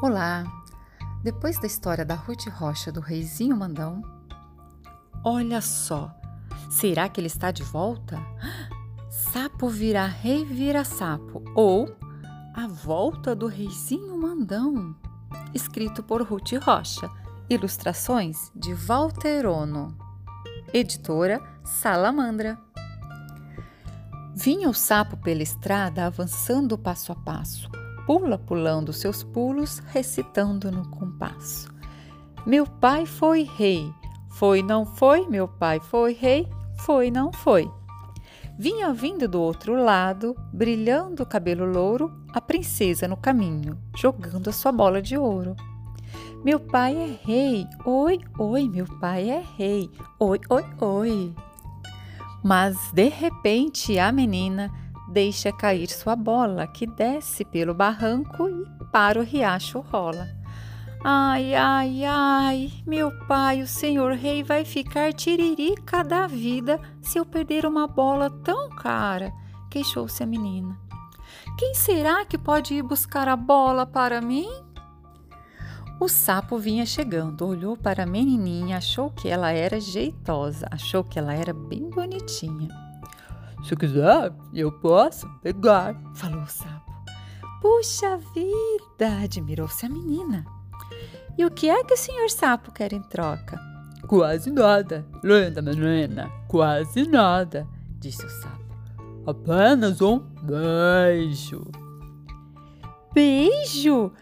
Olá! Depois da história da Ruth Rocha do Reizinho Mandão, olha só, será que ele está de volta? Sapo vira rei vira sapo ou A Volta do Reizinho Mandão, escrito por Ruth Rocha, ilustrações de Walter Ono, editora Salamandra. Vinha o sapo pela estrada avançando passo a passo pula pulando seus pulos, recitando no compasso. Meu pai foi rei, foi não foi, meu pai foi rei, foi não foi. Vinha vindo do outro lado, brilhando o cabelo louro, a princesa no caminho, jogando a sua bola de ouro. Meu pai é rei, oi, oi, meu pai é rei, oi, oi, oi. Mas de repente a menina deixa cair sua bola, que desce pelo barranco e para o riacho rola. Ai, ai, ai, meu pai, o senhor rei vai ficar tiririca da vida se eu perder uma bola tão cara, queixou-se a menina. Quem será que pode ir buscar a bola para mim? O sapo vinha chegando, olhou para a menininha, achou que ela era jeitosa, achou que ela era bem bonitinha. Se quiser, eu posso pegar, falou o sapo. Puxa vida, admirou-se a menina. E o que é que o senhor sapo quer em troca? Quase nada, linda menina, quase nada, disse o sapo. Apenas um beijo. Beijo?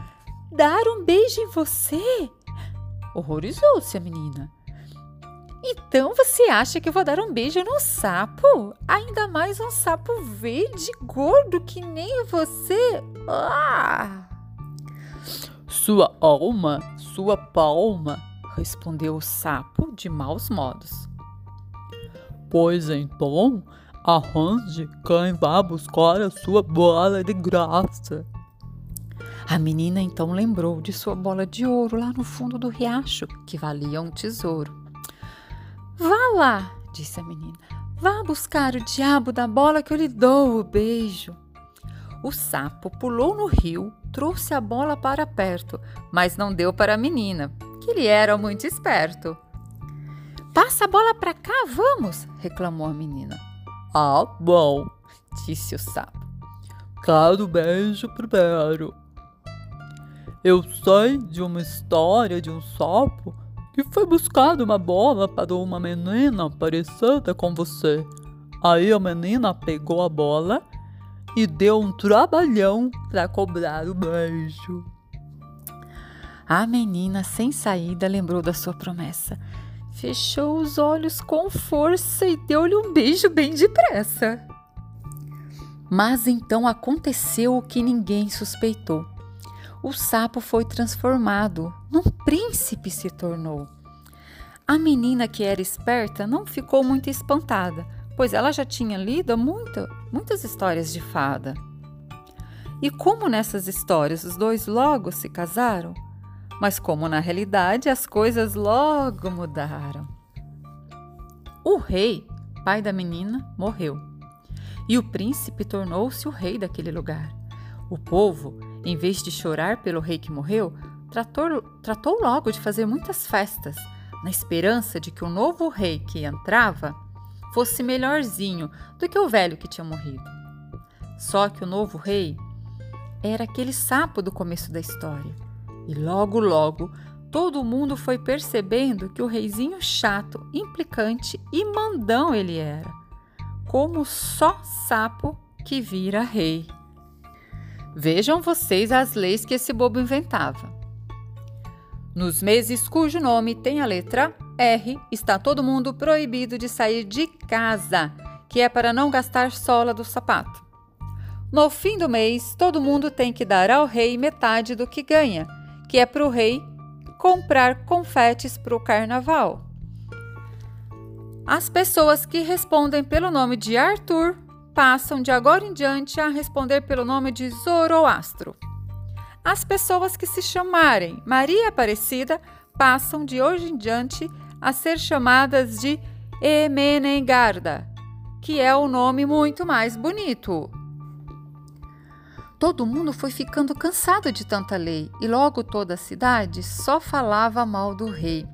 Dar um beijo em você? Horrorizou-se a menina. Então você acha que eu vou dar um beijo no sapo? Ainda mais um sapo verde, gordo que nem você? Ah! Sua alma, sua palma, respondeu o sapo de maus modos. Pois então, arranje quem vá buscar a sua bola de graça. A menina então lembrou de sua bola de ouro lá no fundo do riacho, que valia um tesouro. Vá lá, disse a menina. Vá buscar o diabo da bola que eu lhe dou o beijo. O sapo pulou no rio, trouxe a bola para perto, mas não deu para a menina, que ele era muito esperto. Passa a bola para cá, vamos, reclamou a menina. Ah, bom, disse o sapo. Quero beijo primeiro. Eu sei de uma história de um sapo que foi buscar uma bola para uma menina parecida com você. Aí a menina pegou a bola e deu um trabalhão para cobrar o beijo. A menina, sem saída, lembrou da sua promessa. Fechou os olhos com força e deu-lhe um beijo bem depressa. Mas então aconteceu o que ninguém suspeitou o sapo foi transformado, num príncipe se tornou. A menina que era esperta não ficou muito espantada, pois ela já tinha lido muita, muitas histórias de fada. E como nessas histórias os dois logo se casaram, mas como na realidade as coisas logo mudaram. O rei, pai da menina, morreu, e o príncipe tornou-se o rei daquele lugar. O povo em vez de chorar pelo rei que morreu, tratou, tratou logo de fazer muitas festas, na esperança de que o novo rei que entrava fosse melhorzinho do que o velho que tinha morrido. Só que o novo rei era aquele sapo do começo da história. E logo, logo, todo mundo foi percebendo que o reizinho chato, implicante e mandão ele era, como só sapo que vira rei. Vejam vocês as leis que esse bobo inventava. Nos meses cujo nome tem a letra R, está todo mundo proibido de sair de casa, que é para não gastar sola do sapato. No fim do mês, todo mundo tem que dar ao rei metade do que ganha, que é para o rei comprar confetes para o carnaval. As pessoas que respondem pelo nome de Arthur passam de agora em diante a responder pelo nome de Zoroastro. As pessoas que se chamarem Maria Aparecida passam de hoje em diante a ser chamadas de Emenengarda, que é o um nome muito mais bonito. Todo mundo foi ficando cansado de tanta lei e logo toda a cidade só falava mal do rei.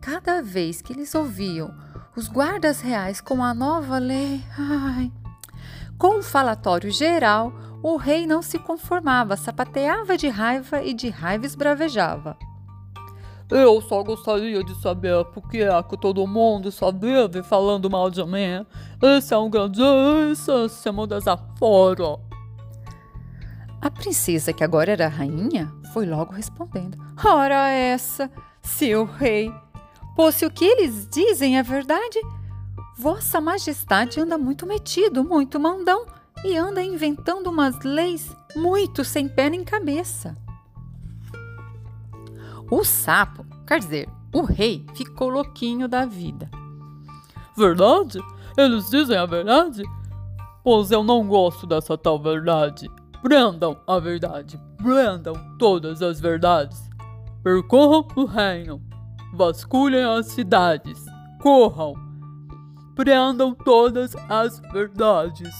Cada vez que eles ouviam os guardas reais com a nova lei, ai, com um falatório geral, o rei não se conformava, sapateava de raiva e de raiva esbravejava. Eu só gostaria de saber por que é que todo mundo só vive falando mal de mim. Esse é um grandíssimo desaforo. A princesa, que agora era rainha, foi logo respondendo: Ora, essa, seu rei, pois se o que eles dizem é verdade, Vossa Majestade anda muito metido, muito mandão e anda inventando umas leis muito sem pé nem cabeça. O sapo, quer dizer, o rei, ficou louquinho da vida. Verdade? Eles dizem a verdade? Pois eu não gosto dessa tal verdade. Prendam a verdade, prendam todas as verdades. Percorram o reino, vasculhem as cidades, corram, prendam todas as verdades.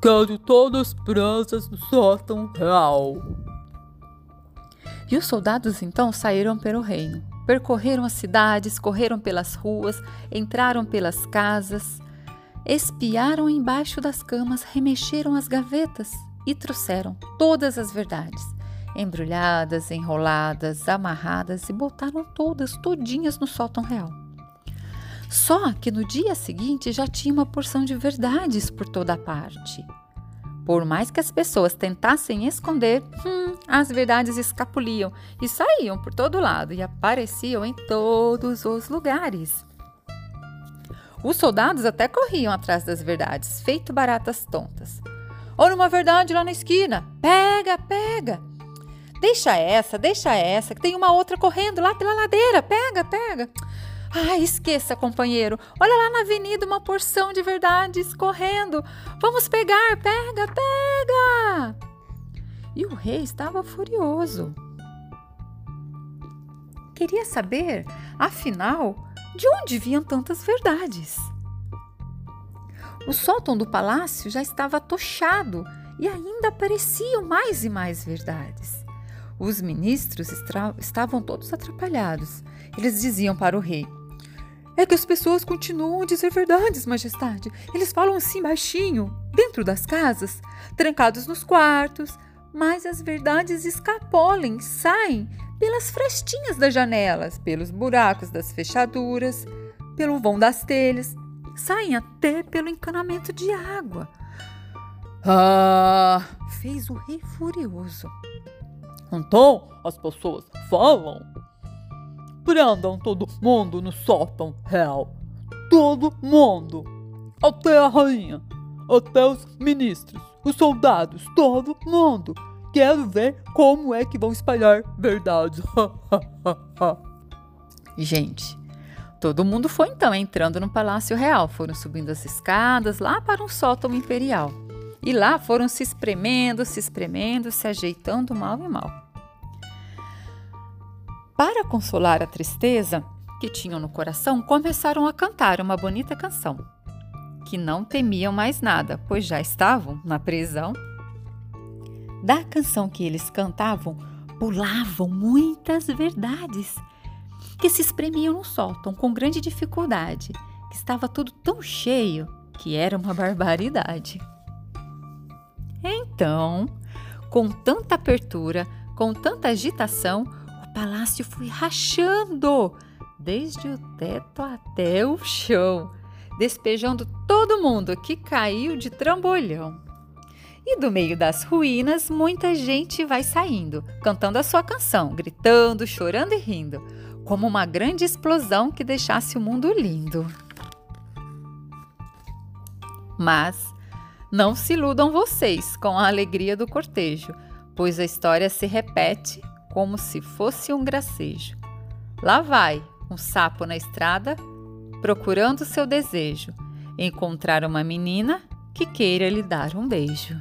Quero todas presas no sótão real. E os soldados então saíram pelo reino. Percorreram as cidades, correram pelas ruas, entraram pelas casas, espiaram embaixo das camas, remexeram as gavetas e trouxeram todas as verdades, embrulhadas, enroladas, amarradas e botaram todas todinhas no sótão real. Só que no dia seguinte já tinha uma porção de verdades por toda parte. Por mais que as pessoas tentassem esconder, hum, as verdades escapuliam e saíam por todo lado e apareciam em todos os lugares. Os soldados até corriam atrás das verdades, feito baratas tontas. Olha uma verdade lá na esquina. Pega, pega. Deixa essa, deixa essa, que tem uma outra correndo lá pela ladeira. Pega, pega. Ai, esqueça, companheiro. Olha lá na avenida uma porção de verdades correndo. Vamos pegar, pega, pega. E o rei estava furioso. Queria saber, afinal, de onde vinham tantas verdades. O sótão do palácio já estava tochado e ainda apareciam mais e mais verdades. Os ministros estavam todos atrapalhados. Eles diziam para o rei: É que as pessoas continuam a dizer verdades, majestade. Eles falam assim baixinho, dentro das casas, trancados nos quartos, mas as verdades escapolem, saem pelas frestinhas das janelas, pelos buracos das fechaduras, pelo vão das telhas saem até pelo encanamento de água. Ah! fez o rei furioso. Então as pessoas falam. Prendam todo mundo no sótão real. Todo mundo. Até a rainha. Até os ministros. Os soldados. Todo mundo. Quero ver como é que vão espalhar verdade. Gente, Todo mundo foi então entrando no Palácio Real, foram subindo as escadas lá para um sótão imperial. E lá foram se espremendo, se espremendo, se ajeitando mal e mal. Para consolar a tristeza que tinham no coração, começaram a cantar uma bonita canção, que não temiam mais nada, pois já estavam na prisão. Da canção que eles cantavam, pulavam muitas verdades que se espremiam no sótão com grande dificuldade, que estava tudo tão cheio que era uma barbaridade. Então, com tanta apertura, com tanta agitação, palácio foi rachando, desde o teto até o chão, despejando todo mundo que caiu de trambolhão. E do meio das ruínas, muita gente vai saindo, cantando a sua canção, gritando, chorando e rindo como uma grande explosão que deixasse o mundo lindo. Mas não se iludam vocês com a alegria do cortejo, pois a história se repete como se fosse um gracejo. Lá vai um sapo na estrada, procurando seu desejo, encontrar uma menina que queira lhe dar um beijo.